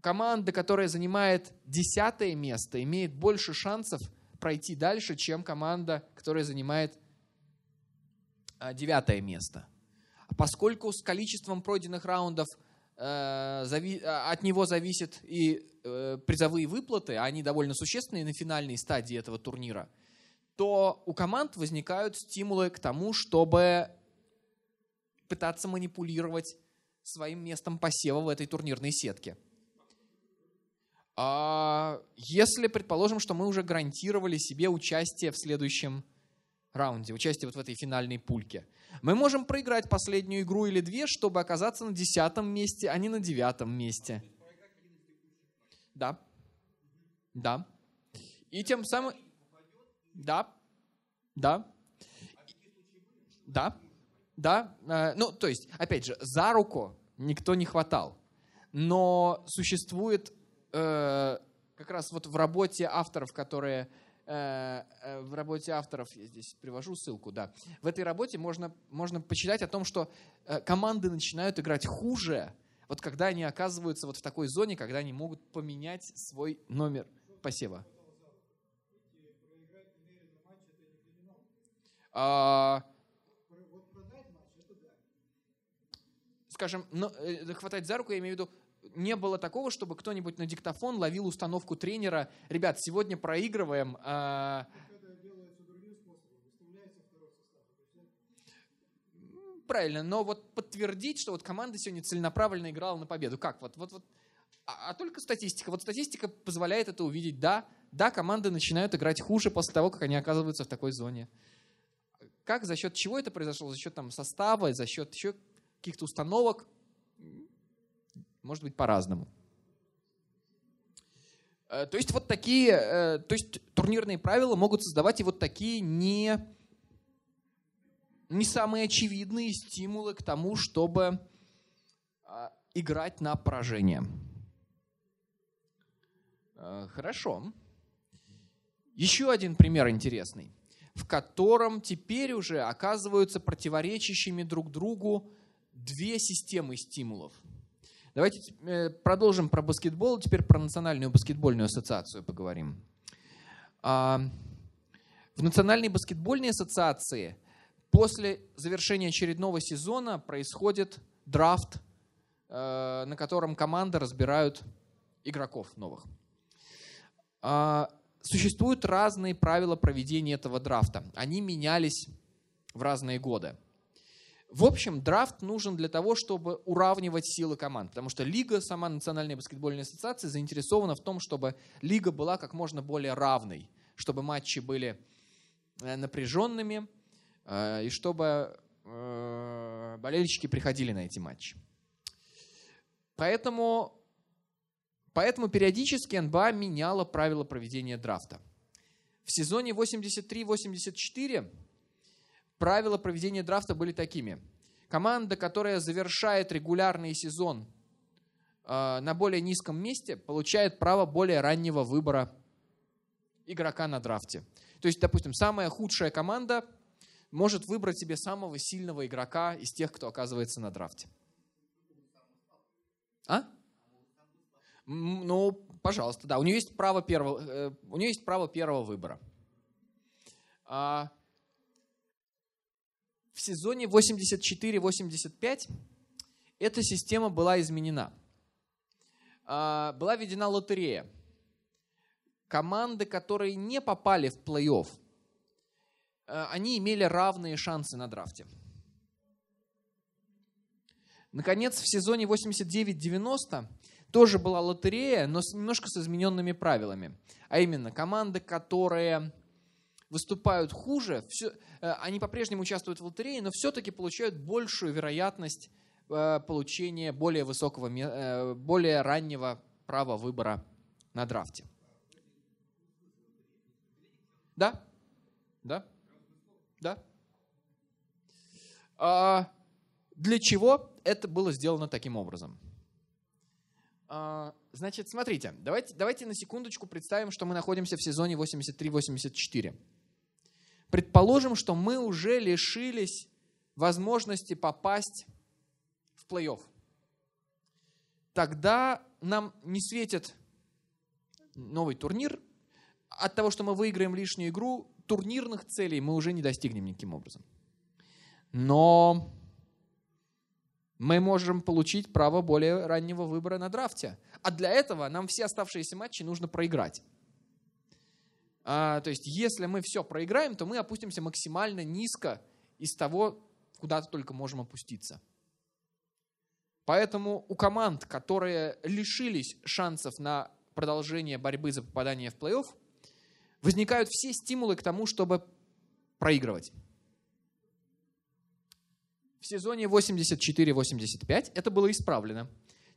команда, которая занимает десятое место, имеет больше шансов пройти дальше, чем команда, которая занимает а, девятое место. Поскольку с количеством пройденных раундов э, а, от него зависят и призовые выплаты, а они довольно существенные на финальной стадии этого турнира, то у команд возникают стимулы к тому, чтобы пытаться манипулировать своим местом посева в этой турнирной сетке. А если, предположим, что мы уже гарантировали себе участие в следующем раунде, участие вот в этой финальной пульке. Мы можем проиграть последнюю игру или две, чтобы оказаться на десятом месте, а не на девятом месте. Да. Да. И тем самым... Да. Да. Да. Да. Э, ну, то есть, опять же, за руку никто не хватал. Но существует э, как раз вот в работе авторов, которые Э, э, в работе авторов, я здесь привожу ссылку, да, в этой работе можно, можно почитать о том, что команды начинают играть хуже, вот когда они оказываются вот в такой зоне, когда они могут поменять свой номер посева. А, скажем, ну, хватать за руку, я имею в виду, не было такого, чтобы кто-нибудь на диктофон ловил установку тренера. Ребят, сегодня проигрываем. А... Правильно, но вот подтвердить, что вот команда сегодня целенаправленно играла на победу. Как? Вот, вот, вот. А, а только статистика. Вот статистика позволяет это увидеть. Да, да, команды начинают играть хуже после того, как они оказываются в такой зоне. Как, за счет чего это произошло? За счет там, состава, за счет еще каких-то установок? Может быть, по-разному. Э, то есть вот такие, э, то есть турнирные правила могут создавать и вот такие не, не самые очевидные стимулы к тому, чтобы а, играть на поражение. Э, хорошо. Еще один пример интересный, в котором теперь уже оказываются противоречащими друг другу две системы стимулов – Давайте э, продолжим про баскетбол, теперь про Национальную баскетбольную ассоциацию поговорим. А, в Национальной баскетбольной ассоциации после завершения очередного сезона происходит драфт, э, на котором команды разбирают игроков новых. А, существуют разные правила проведения этого драфта. Они менялись в разные годы. В общем, драфт нужен для того, чтобы уравнивать силы команд, потому что лига, сама Национальная баскетбольная ассоциация, заинтересована в том, чтобы лига была как можно более равной, чтобы матчи были э, напряженными и чтобы э, болельщики приходили на эти матчи. Поэтому, поэтому периодически НБА меняла правила проведения драфта. В сезоне 83-84 правила проведения драфта были такими. Команда, которая завершает регулярный сезон э, на более низком месте, получает право более раннего выбора игрока на драфте. То есть, допустим, самая худшая команда может выбрать себе самого сильного игрока из тех, кто оказывается на драфте. А? Ну, пожалуйста, да. У нее есть право первого, э, у нее есть право первого выбора. А, в сезоне 84-85 эта система была изменена. А, была введена лотерея. Команды, которые не попали в плей-офф, они имели равные шансы на драфте. Наконец, в сезоне 89-90 тоже была лотерея, но немножко с измененными правилами. А именно, команды, которые выступают хуже, все, э, они по-прежнему участвуют в лотерее, но все-таки получают большую вероятность э, получения более высокого, э, более раннего права выбора на драфте. Да? Да? Да? А, для чего это было сделано таким образом? А, значит, смотрите, давайте, давайте на секундочку представим, что мы находимся в сезоне 83-84. Предположим, что мы уже лишились возможности попасть в плей-офф. Тогда нам не светит новый турнир. От того, что мы выиграем лишнюю игру, турнирных целей мы уже не достигнем никаким образом. Но мы можем получить право более раннего выбора на драфте. А для этого нам все оставшиеся матчи нужно проиграть. А, то есть, если мы все проиграем, то мы опустимся максимально низко из того, куда только можем опуститься. Поэтому у команд, которые лишились шансов на продолжение борьбы за попадание в плей-офф, возникают все стимулы к тому, чтобы проигрывать в сезоне 84-85 это было исправлено.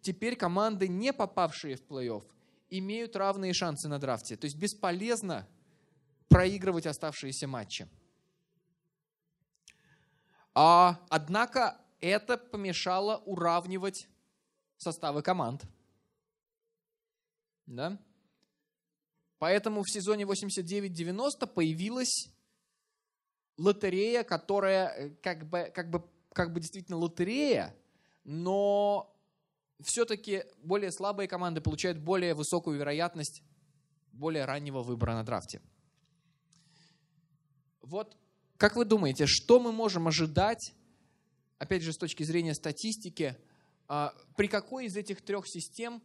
Теперь команды, не попавшие в плей-офф, имеют равные шансы на драфте. То есть бесполезно проигрывать оставшиеся матчи. А, однако это помешало уравнивать составы команд. Да? Поэтому в сезоне 89-90 появилась лотерея, которая э, как бы, как бы как бы действительно лотерея, но все-таки более слабые команды получают более высокую вероятность более раннего выбора на драфте. Вот как вы думаете, что мы можем ожидать, опять же, с точки зрения статистики, а, при какой из этих трех систем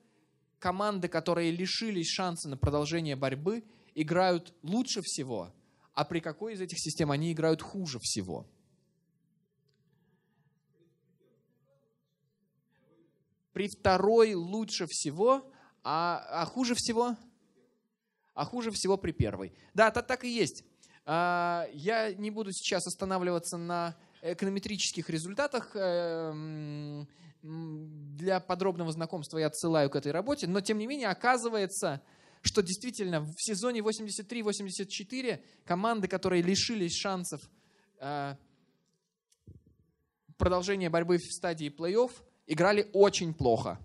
команды, которые лишились шанса на продолжение борьбы, играют лучше всего, а при какой из этих систем они играют хуже всего? при второй лучше всего, а, а хуже всего? А хуже всего при первой. Да, это так и есть. А, я не буду сейчас останавливаться на эконометрических результатах. Для подробного знакомства я отсылаю к этой работе. Но, тем не менее, оказывается, что действительно в сезоне 83-84 команды, которые лишились шансов э, продолжения борьбы в стадии плей-офф, играли очень плохо.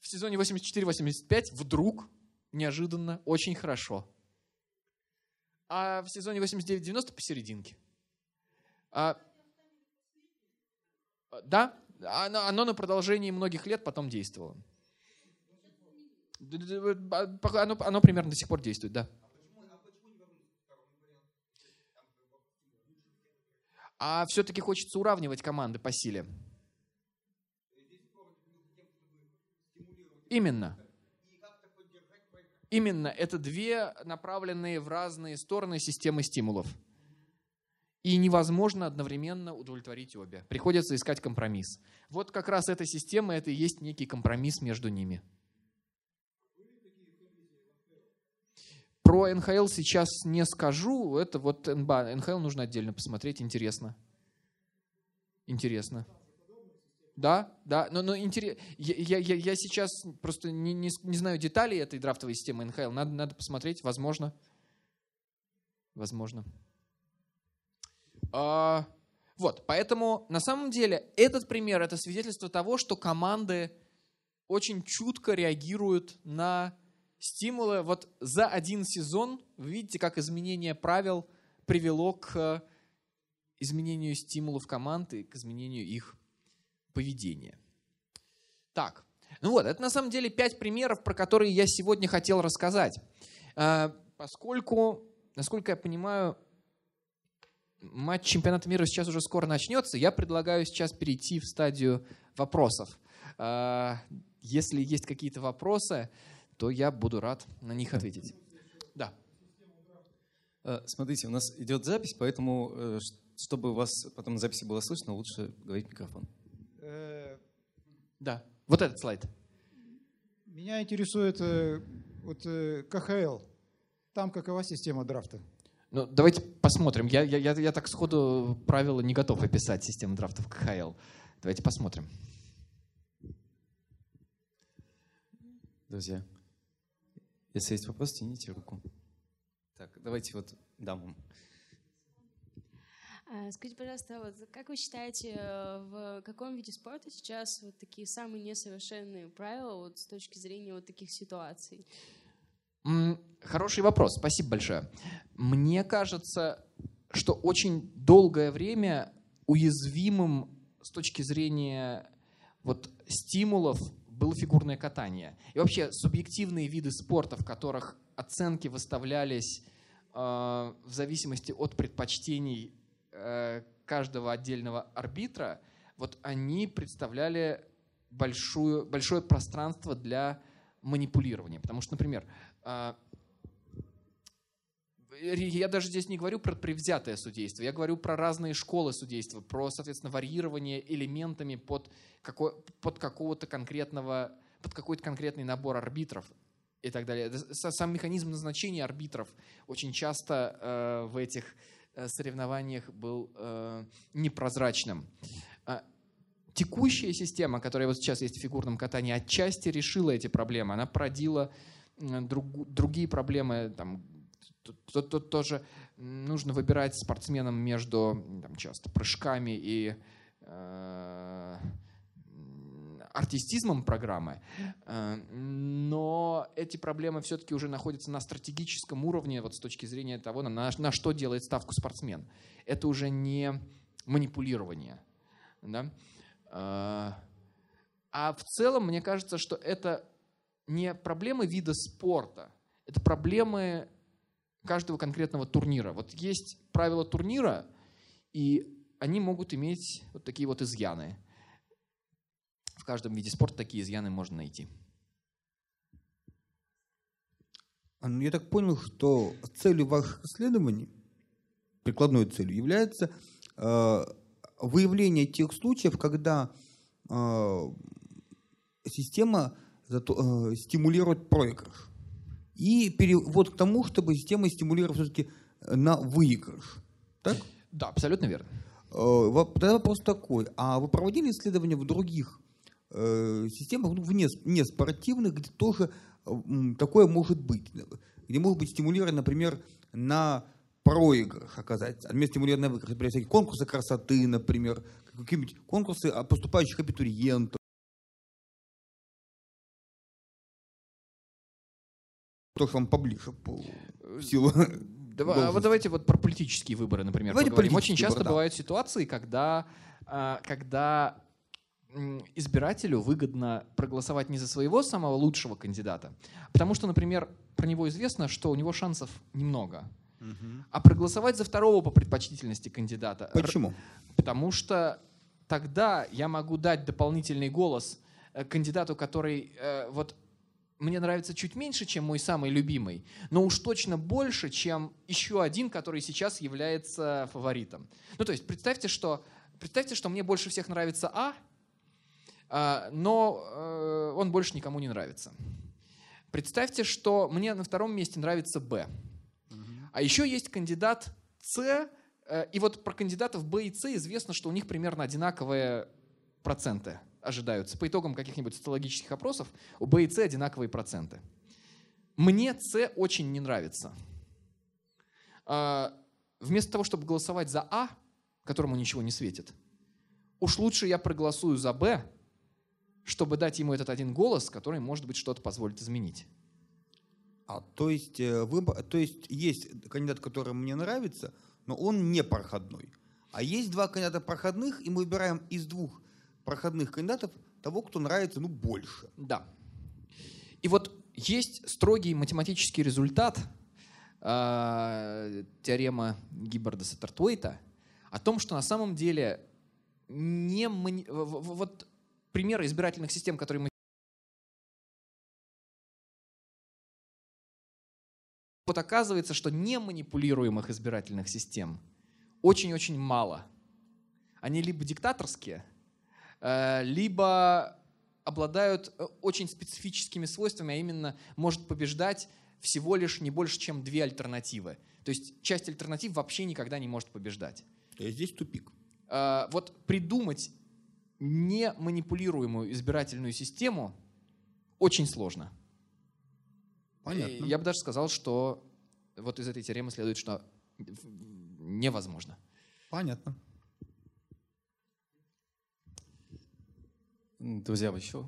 В сезоне 84-85 вдруг, неожиданно, очень хорошо. А в сезоне 89-90 посерединке. А, да, оно, оно на продолжении многих лет потом действовало. Оно, оно примерно до сих пор действует, да. А все-таки хочется уравнивать команды по силе. Именно. Именно. Это две направленные в разные стороны системы стимулов. И невозможно одновременно удовлетворить обе. Приходится искать компромисс. Вот как раз эта система, это и есть некий компромисс между ними. Про НХЛ сейчас не скажу. Это вот НБА. НХЛ нужно отдельно посмотреть. Интересно. Интересно. Да, да, но, но интерес... я, я, я сейчас просто не, не, не знаю деталей этой драфтовой системы НХЛ. Надо, надо посмотреть, возможно. Возможно. А, вот, поэтому на самом деле этот пример это свидетельство того, что команды очень чутко реагируют на стимулы. Вот за один сезон вы видите, как изменение правил привело к изменению стимулов команды, и к изменению их поведения. Так, ну вот, это на самом деле пять примеров, про которые я сегодня хотел рассказать. А, поскольку, насколько я понимаю, матч чемпионата мира сейчас уже скоро начнется, я предлагаю сейчас перейти в стадию вопросов. А, если есть какие-то вопросы, то я буду рад на них ответить. Да. А, смотрите, у нас идет запись, поэтому, э, чтобы у вас потом на записи было слышно, лучше говорить в микрофон. Да, вот этот слайд. Меня интересует э, вот, э, КХЛ. Там какова система драфта? Ну, давайте посмотрим. Я, я, я, я так сходу правила не готов описать систему драфтов КХЛ. Давайте посмотрим. Друзья, если есть вопрос, тяните руку. Так, давайте вот дамам. А, Скажите, пожалуйста, вот как вы считаете, э, в каком виде спорта сейчас вот такие самые несовершенные правила вот с точки зрения вот таких ситуаций? Хороший вопрос, спасибо большое. Мне кажется, что очень долгое время уязвимым с точки зрения вот стимулов было фигурное катание. И вообще субъективные виды спорта, в которых оценки выставлялись э, в зависимости от предпочтений э, каждого отдельного арбитра, вот они представляли большую, большое пространство для манипулирования. Потому что, например, я даже здесь не говорю про предвзятое судейство, я говорю про разные школы судейства, про, соответственно, варьирование элементами под, какой, под какого-то конкретного, под какой-то конкретный набор арбитров и так далее. Сам механизм назначения арбитров очень часто э, в этих э, соревнованиях был э, непрозрачным. А, Текущая система, которая вот сейчас есть в фигурном катании, отчасти решила эти проблемы. Она породила м, друг- другие проблемы, там, Тут, тут- тут тоже нужно выбирать спортсменам между там, часто прыжками и э, артистизмом программы. Э, Но эти проблемы все-таки уже находятся на стратегическом уровне вот с точки зрения того, на, на что делает ставку спортсмен. Это уже не манипулирование. Да? Э, А в целом, мне кажется, что это не проблемы вида спорта, это проблемы каждого конкретного турнира. Вот есть правила турнира, и они могут иметь вот такие вот изъяны. В каждом виде спорта такие изъяны можно найти. А, ну, Я так понял, что целью ваших исследований, прикладной целью, является э, выявление тех случаев, когда э, система зато- э, стимулирует проигрыш. И перевод к тому, чтобы система стимулировала все-таки на выигрыш. Так? Да, абсолютно верно. Э, Тогда вопрос такой. А вы проводили исследования в других э, системах, ну, вне, не спортивных, где тоже э, такое может быть? Где может быть стимулировано, например, на проигрыш оказать, а вместо стимулирования на выигрыш. Например, всякие конкурсы красоты, например, какие-нибудь конкурсы поступающих абитуриентов. То, что вам поближе по в силу Давай- а вот должности. давайте вот про политические выборы, например, Давайте поговорим. Очень часто выборы, да. бывают ситуации, когда, а, когда избирателю выгодно проголосовать не за своего самого лучшего кандидата, потому что, например, про него известно, что у него шансов немного, а проголосовать за второго по предпочтительности кандидата. Почему? Потому что тогда я могу дать дополнительный голос э, кандидату, который э, вот мне нравится чуть меньше, чем мой самый любимый, но уж точно больше, чем еще один, который сейчас является фаворитом. Ну, то есть представьте, что, представьте, что мне больше всех нравится А, а, но э, он больше никому не нравится. Представьте, что мне на втором месте нравится Б. А еще есть кандидат С, э, и вот про кандидатов Б и С известно, что у них примерно одинаковые проценты ожидаются. По итогам каких-нибудь социологических опросов у Б и С одинаковые проценты. Мне С очень не нравится. А, Вместо того, чтобы голосовать за А, которому ничего не светит, уж лучше я проголосую за Б, чтобы дать ему этот один голос, который, может быть, что-то позволит изменить. А, то есть, э, выбор, то есть есть кандидат, который мне нравится, но он не проходной. А есть два кандидата проходных, и мы выбираем из двух проходных кандидатов того, кто нравится ну, больше. Да. И вот есть строгий математический результат э, теоремы Гиббарда Саттертвейта о том, что на самом деле не мани- вот примеры избирательных систем, которые мы вот оказывается, что не манипулируемых избирательных систем очень-очень мало. Они либо диктаторские, либо обладают э, очень специфическими свойствами, а именно может побеждать всего лишь не больше, чем две альтернативы. То есть часть альтернатив вообще никогда не может побеждать. То есть здесь тупик. А, вот придумать не манипулируемую избирательную систему очень сложно. Понятно. И Я бы даже сказал, что вот из этой теоремы следует, что невозможно. Понятно. Друзья, вы еще?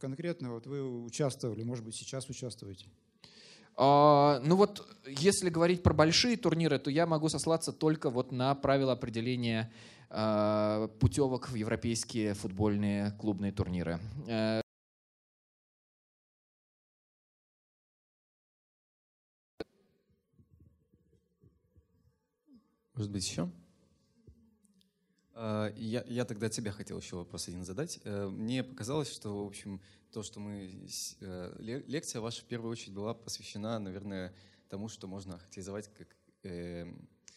Конкретно вот вы участвовали, может быть, сейчас участвуете? А, ну вот, если говорить про большие турниры, то я могу сослаться только вот на правила определения а, путевок в европейские футбольные клубные турниры. Может быть, еще? А, Я, я тогда тебя хотел еще вопрос один задать. Э, Мне показалось, что, в общем, то, что мы... э, ле- Лекция ваша в первую очередь была посвящена, наверное, тому, что можно охарактеризовать как э,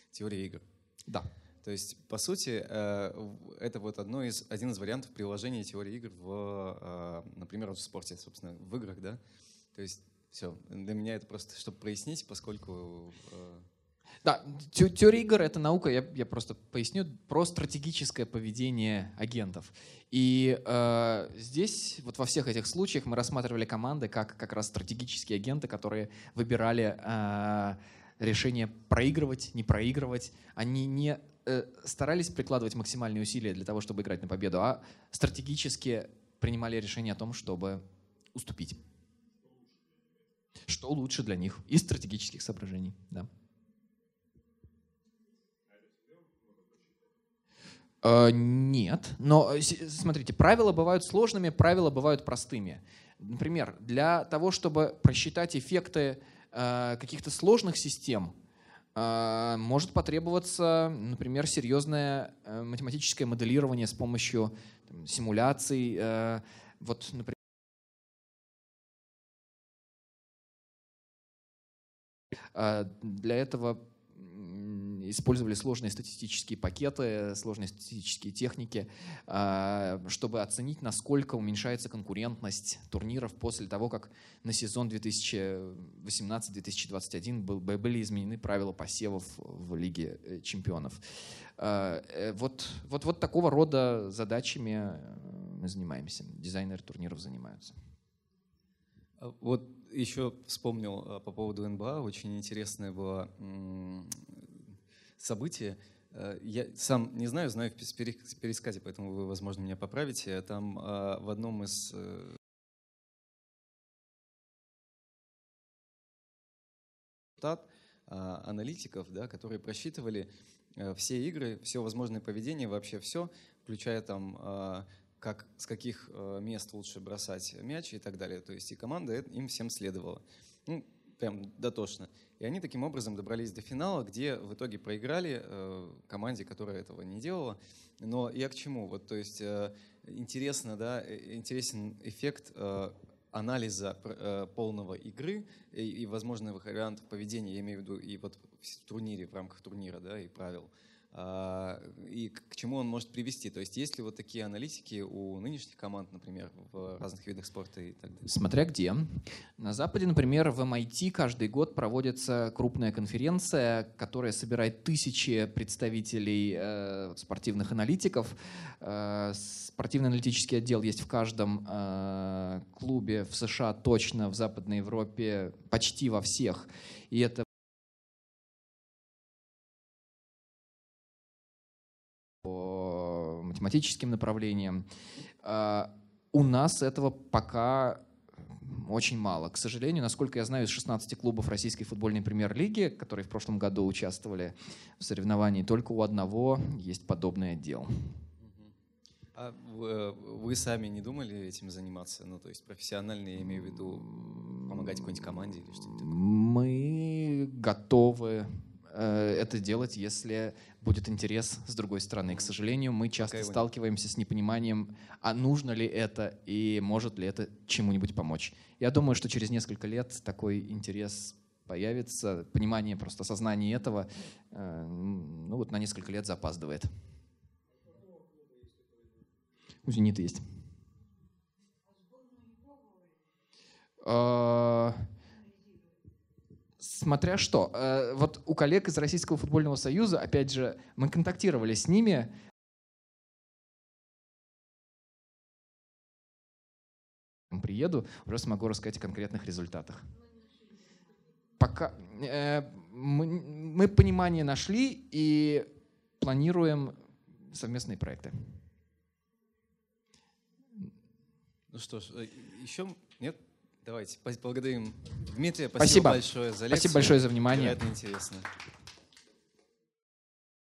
теория игр. Да. То есть, по сути, э, это вот одно из, один из вариантов приложения теории игр в, э, например, в спорте, собственно, в играх, да? То есть, все. Для меня это просто, чтобы прояснить, поскольку... э, Да, те- теория игр — это наука, я, я просто поясню, про стратегическое поведение агентов. И э, здесь, вот во всех этих случаях мы рассматривали команды как как раз стратегические агенты, которые выбирали э, решение проигрывать, не проигрывать. Они не э, старались прикладывать максимальные усилия для того, чтобы играть на победу, а стратегически принимали решение о том, чтобы уступить. Что лучше для них из стратегических соображений, да. Нет, но э, с- смотрите, правила бывают сложными, правила бывают простыми. Например, для того, чтобы просчитать эффекты э, каких-то сложных систем, э, может потребоваться, например, серьезное э, математическое моделирование с помощью там, симуляций. э, Вот, например, Для этого использовали сложные статистические пакеты, сложные статистические техники, а, чтобы оценить, насколько уменьшается конкурентность турниров после того, как на сезон 2018-2021 был- были изменены правила посевов в Лиге э, чемпионов. А, э, Вот, вот, вот такого рода задачами э, мы занимаемся, дизайнеры турниров занимаются. А Вот еще вспомнил по поводу НБА, очень интересное было м, событие. Э, Я сам не знаю, знаю в пересказе, поэтому вы, возможно, меня поправите. Там а, в одном из э, штат а, аналитиков, да, которые просчитывали э, все игры, все возможное поведение, вообще все, включая там а, как, с каких э, мест лучше бросать мяч и так далее. То есть и команда э- им всем следовала. Ну, прям дотошно. И они таким образом добрались до финала, где в итоге проиграли э, команде, которая этого не делала. Но я к чему? Вот, то есть э, интересно, да, э, интересен эффект э, анализа э, полного игры и, и возможных вариантов поведения, я имею в виду и вот в турнире, в рамках турнира, да, и правил. А, и к чему он может привести. То есть есть ли вот такие аналитики у нынешних команд, например, в разных видах спорта и так далее? Смотря где. На Западе, например, в MIT каждый год проводится крупная конференция, которая собирает тысячи представителей э, спортивных аналитиков. Э, спортивный аналитический отдел есть в каждом э, клубе в США точно, в Западной Европе почти во всех. И это математическим направлениям. А, У нас этого пока очень мало. К сожалению, насколько я знаю, из 16 клубов Российской футбольной премьер-лиги, которые в прошлом году участвовали в соревновании, только у одного есть подобный отдел. А вы, сами не думали этим заниматься? Ну, то есть профессионально, я имею в виду, помогать какой-нибудь команде или что-нибудь такое? Мы готовы Э, это делать, если будет интерес с другой стороны. К сожалению, мы часто okay, сталкиваемся с непониманием, а нужно ли это и может ли это чему-нибудь помочь. Я думаю, что через несколько лет такой интерес появится, понимание просто осознание этого, э, ну вот на несколько лет запаздывает. У «Зенита» есть. А Смотря что. Э, Вот у коллег из Российского футбольного союза, опять же, мы контактировали с ними. Приеду, уже смогу рассказать о конкретных результатах. Пока э, мы, мы понимание нашли и планируем совместные проекты. Ну что ж, э, еще нет? Давайте, поблагодарим Дмитрия. Спасибо. большое за лекцию. Спасибо большое за внимание. Невероятно интересно.